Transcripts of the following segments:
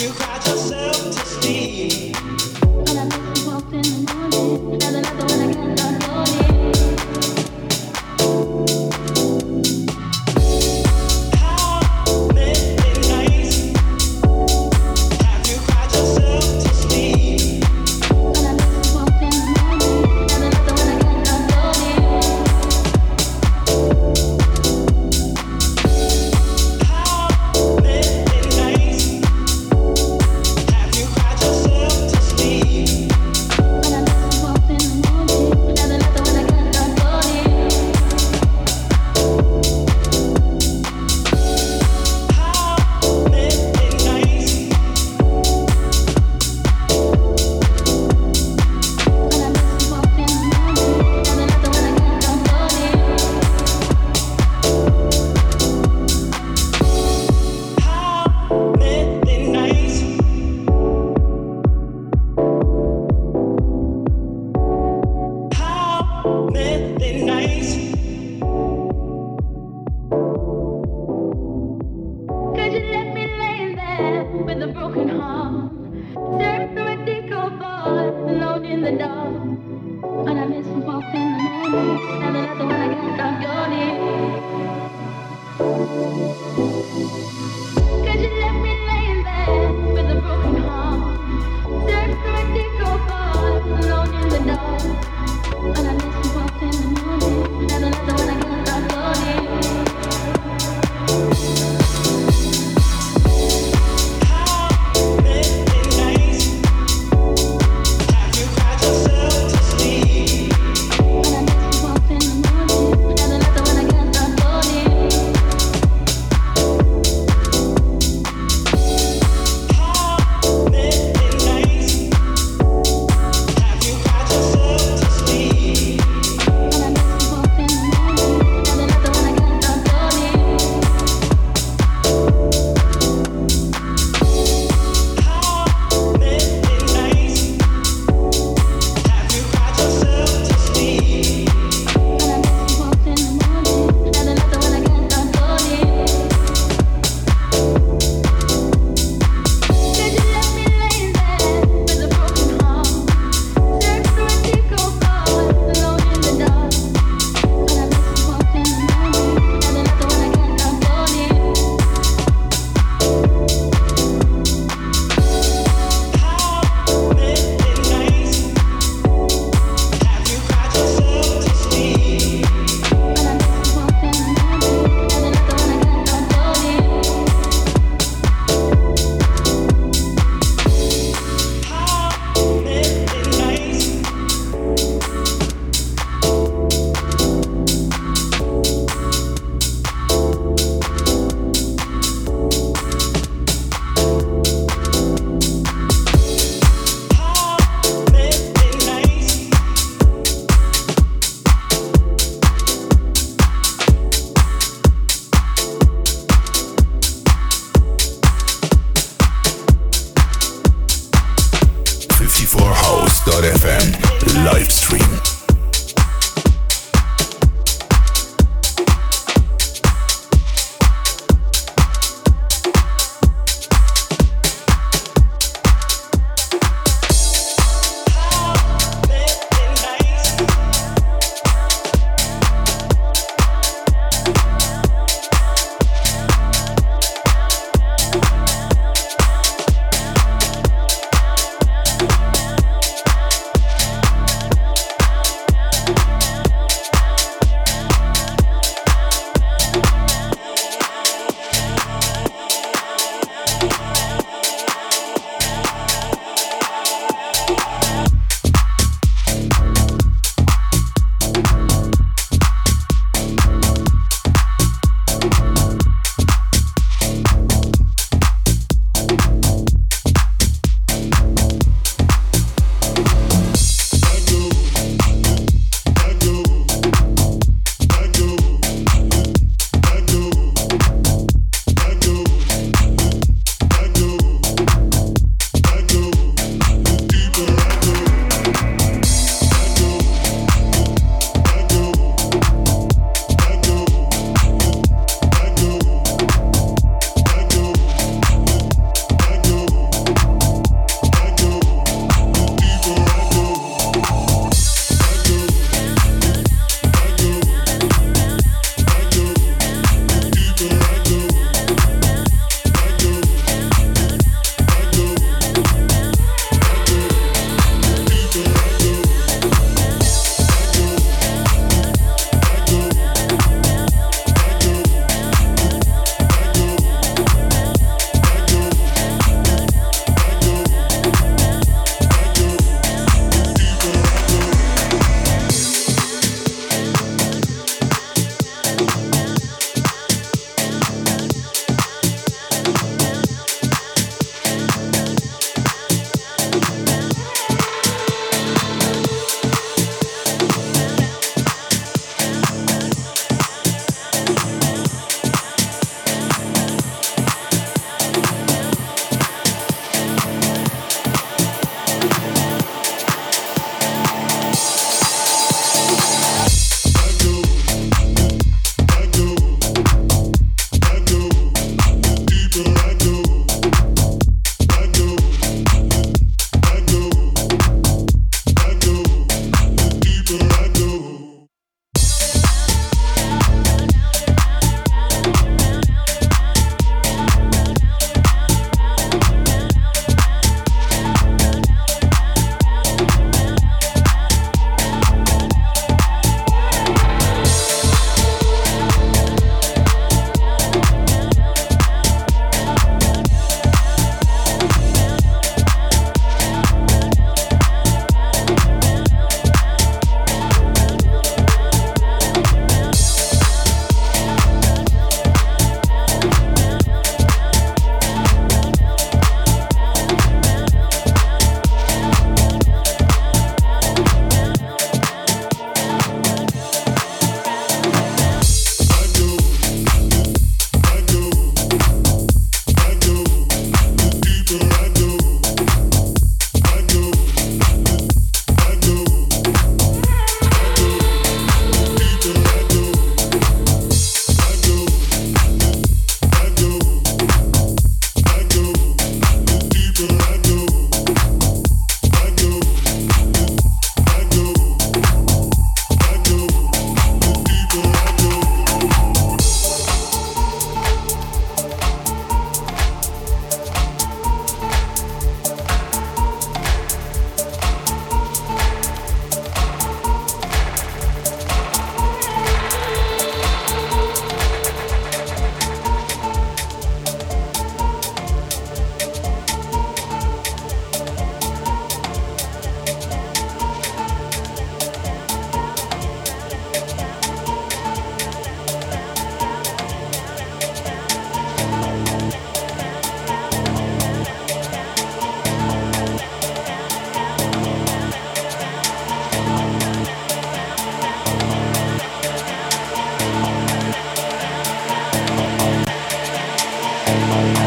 You cried yourself. to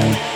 Bye.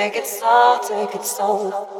Take it slow, take it slow.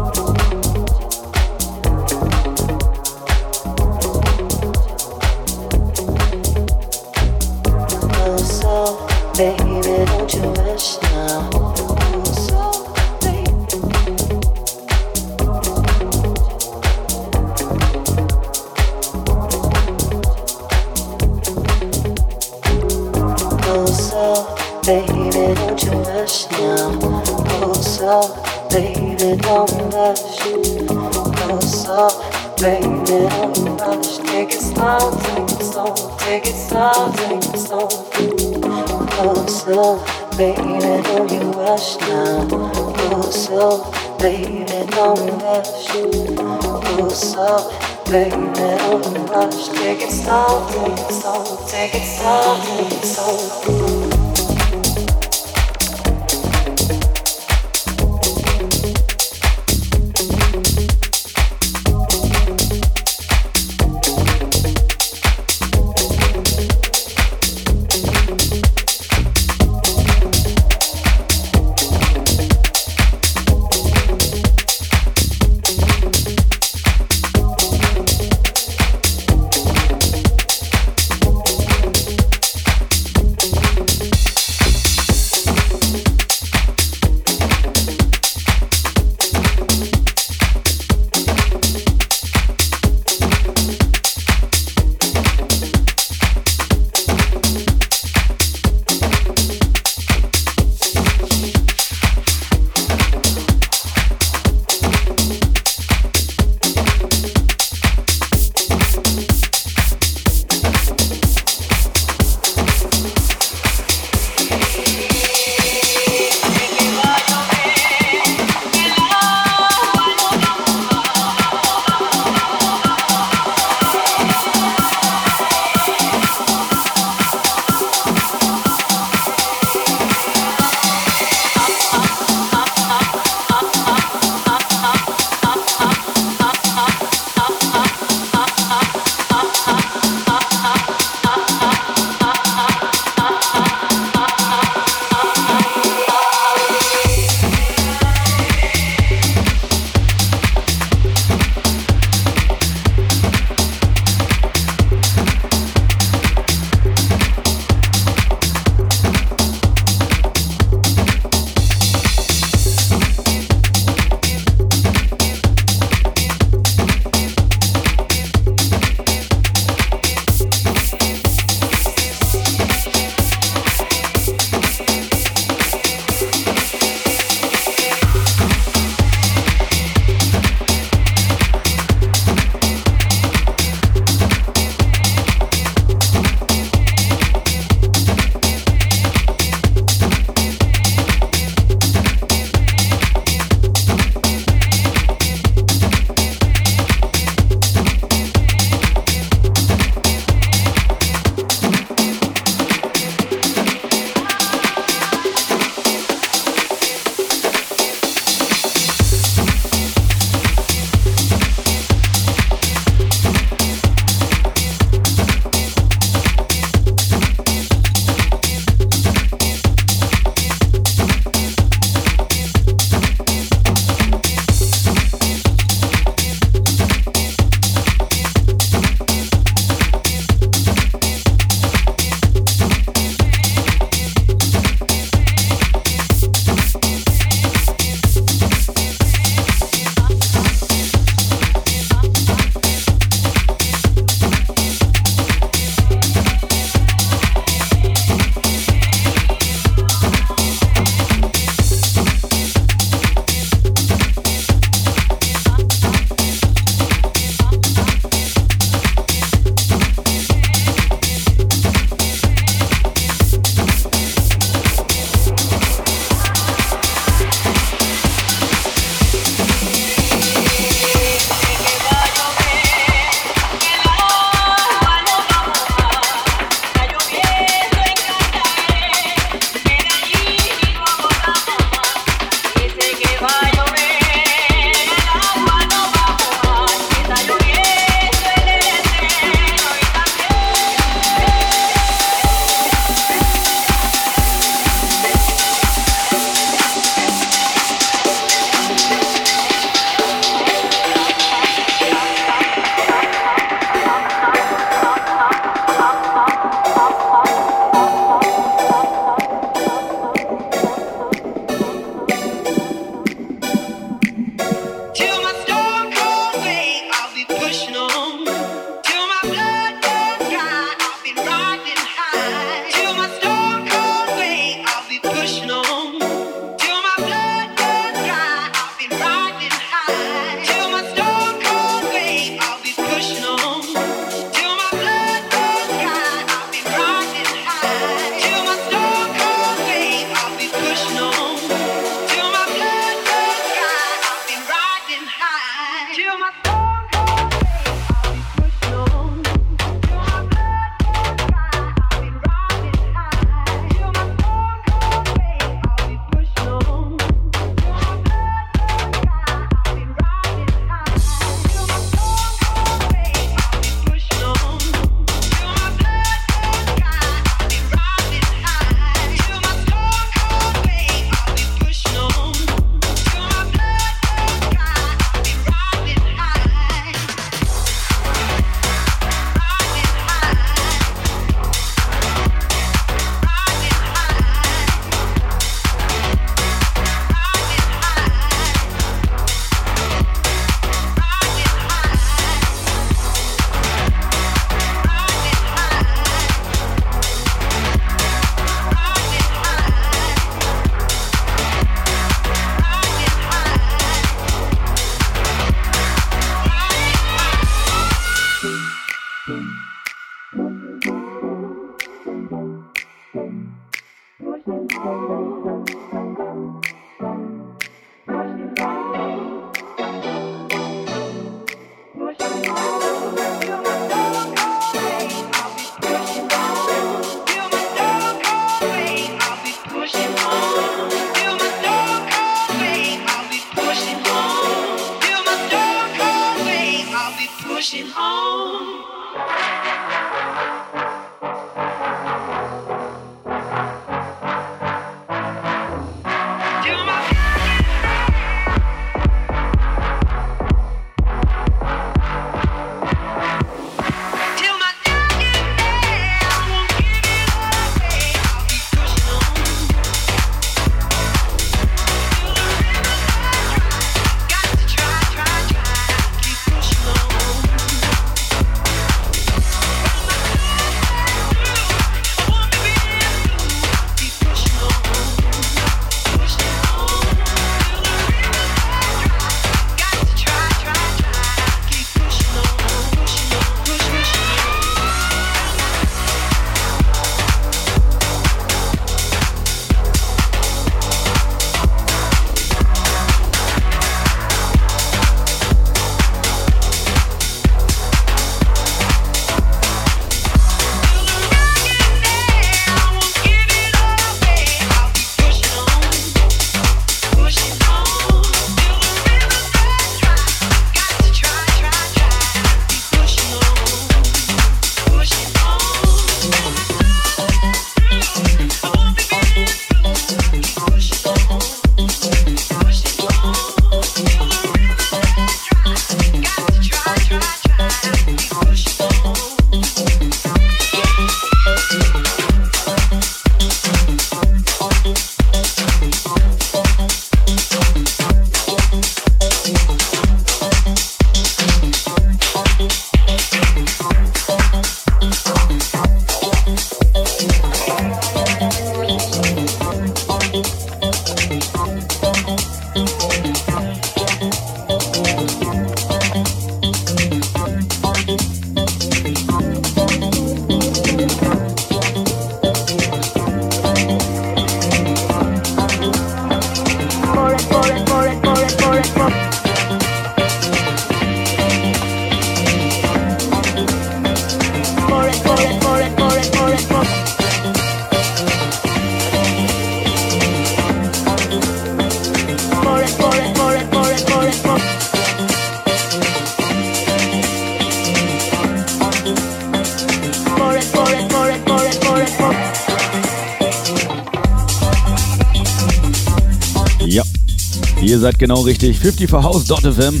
seid genau richtig. 50 for House.fm.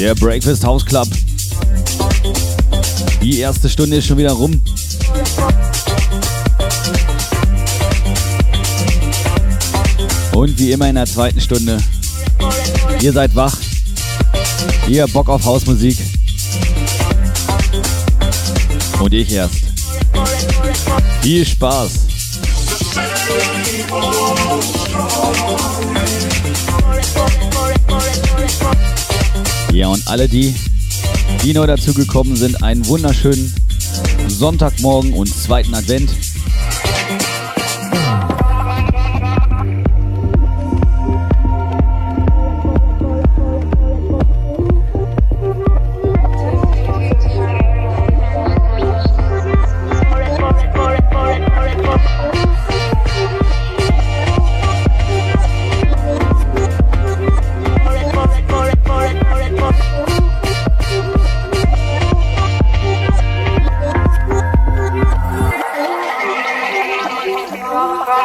Der Breakfast House Club. Die erste Stunde ist schon wieder rum. Und wie immer in der zweiten Stunde. Ihr seid wach. Ihr habt Bock auf Hausmusik. Und ich erst. Viel Spaß. Ja, und alle die, die neu dazugekommen sind, einen wunderschönen Sonntagmorgen und zweiten Advent.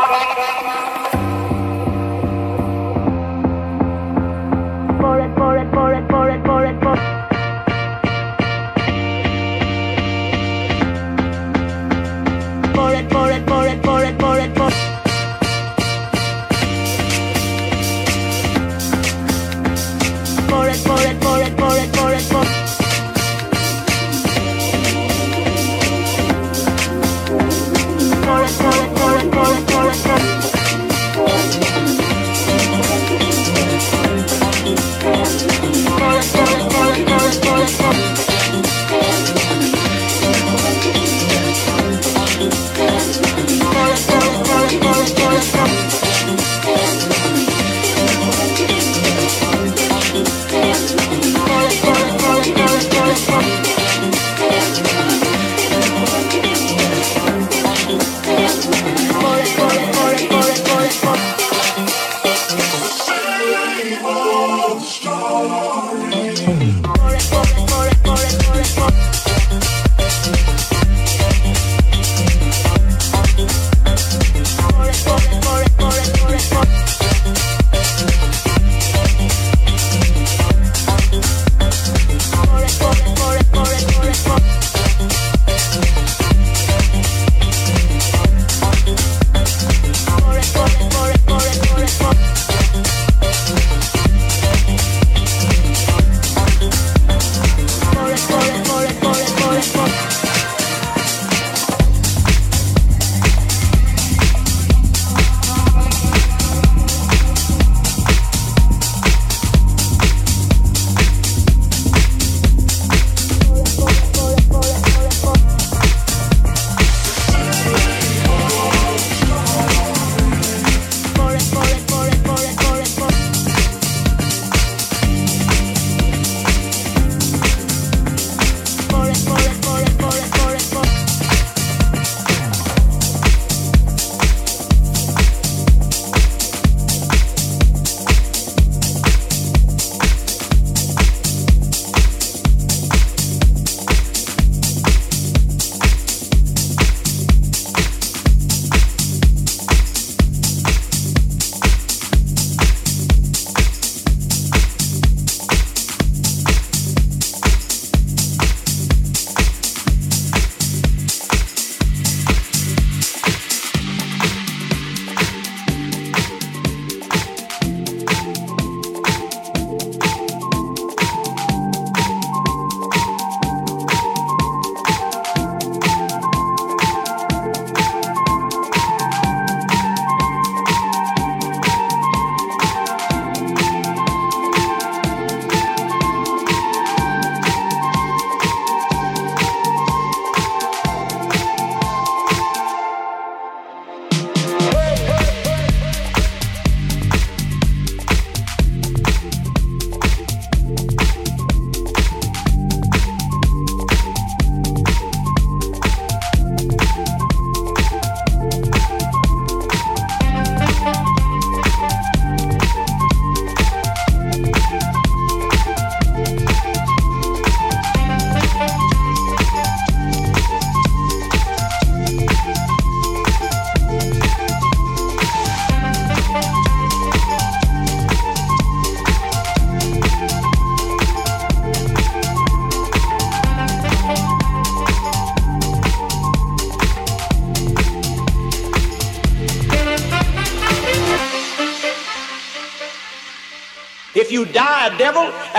Bye-bye.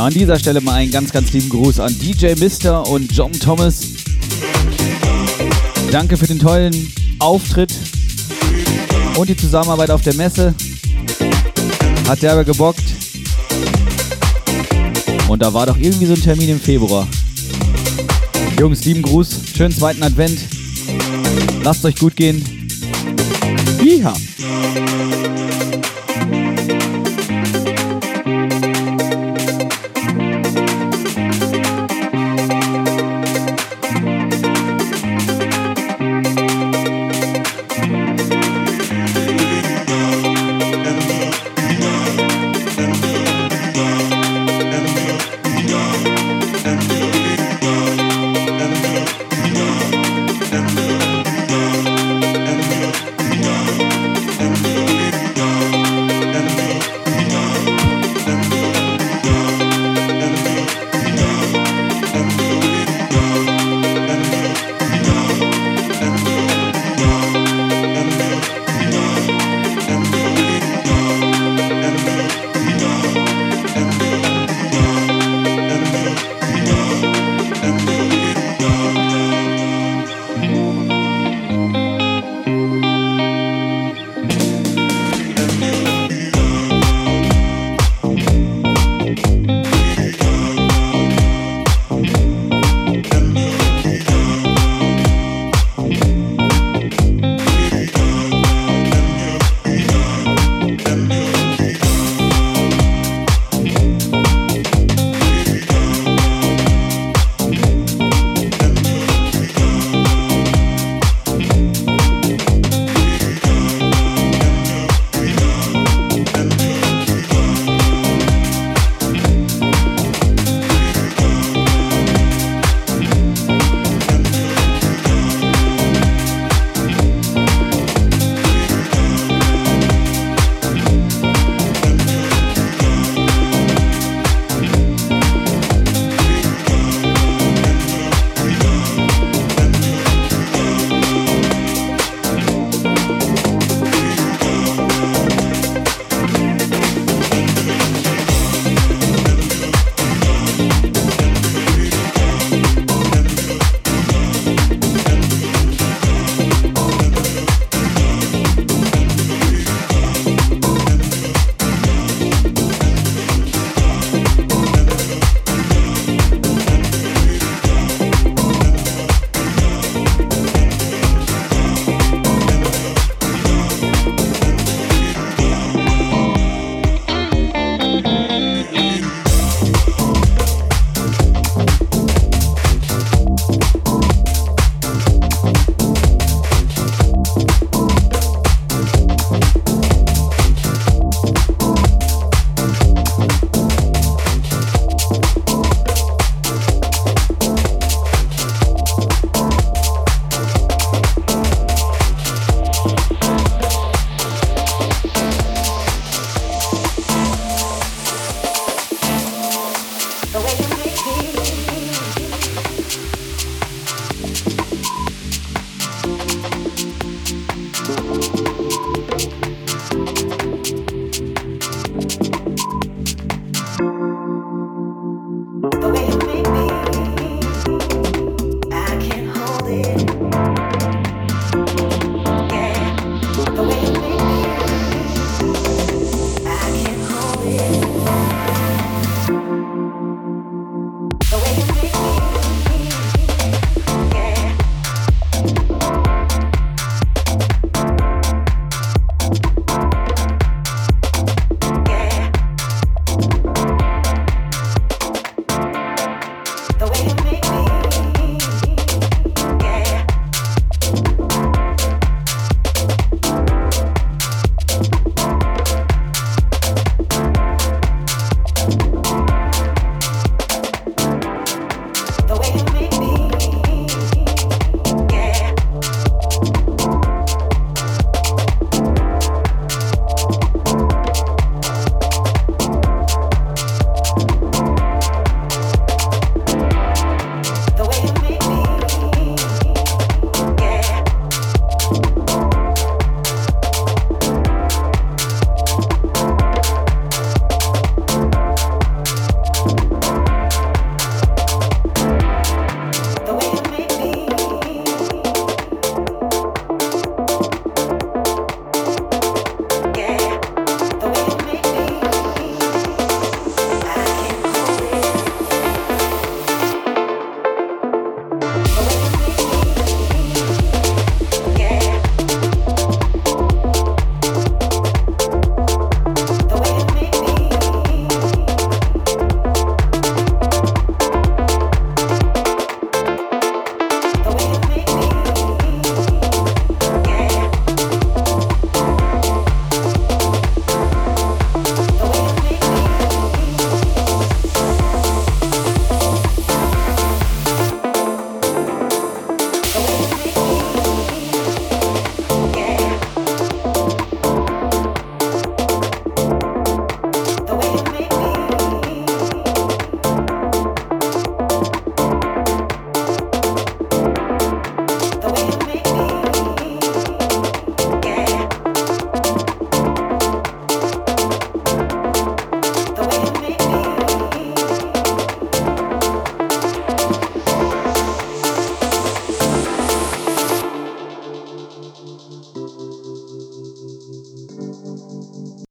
An dieser Stelle mal einen ganz, ganz lieben Gruß an DJ Mister und John Thomas. Danke für den tollen Auftritt und die Zusammenarbeit auf der Messe. Hat derbe gebockt. Und da war doch irgendwie so ein Termin im Februar. Jungs, lieben Gruß, schönen zweiten Advent. Lasst euch gut gehen. Jiha!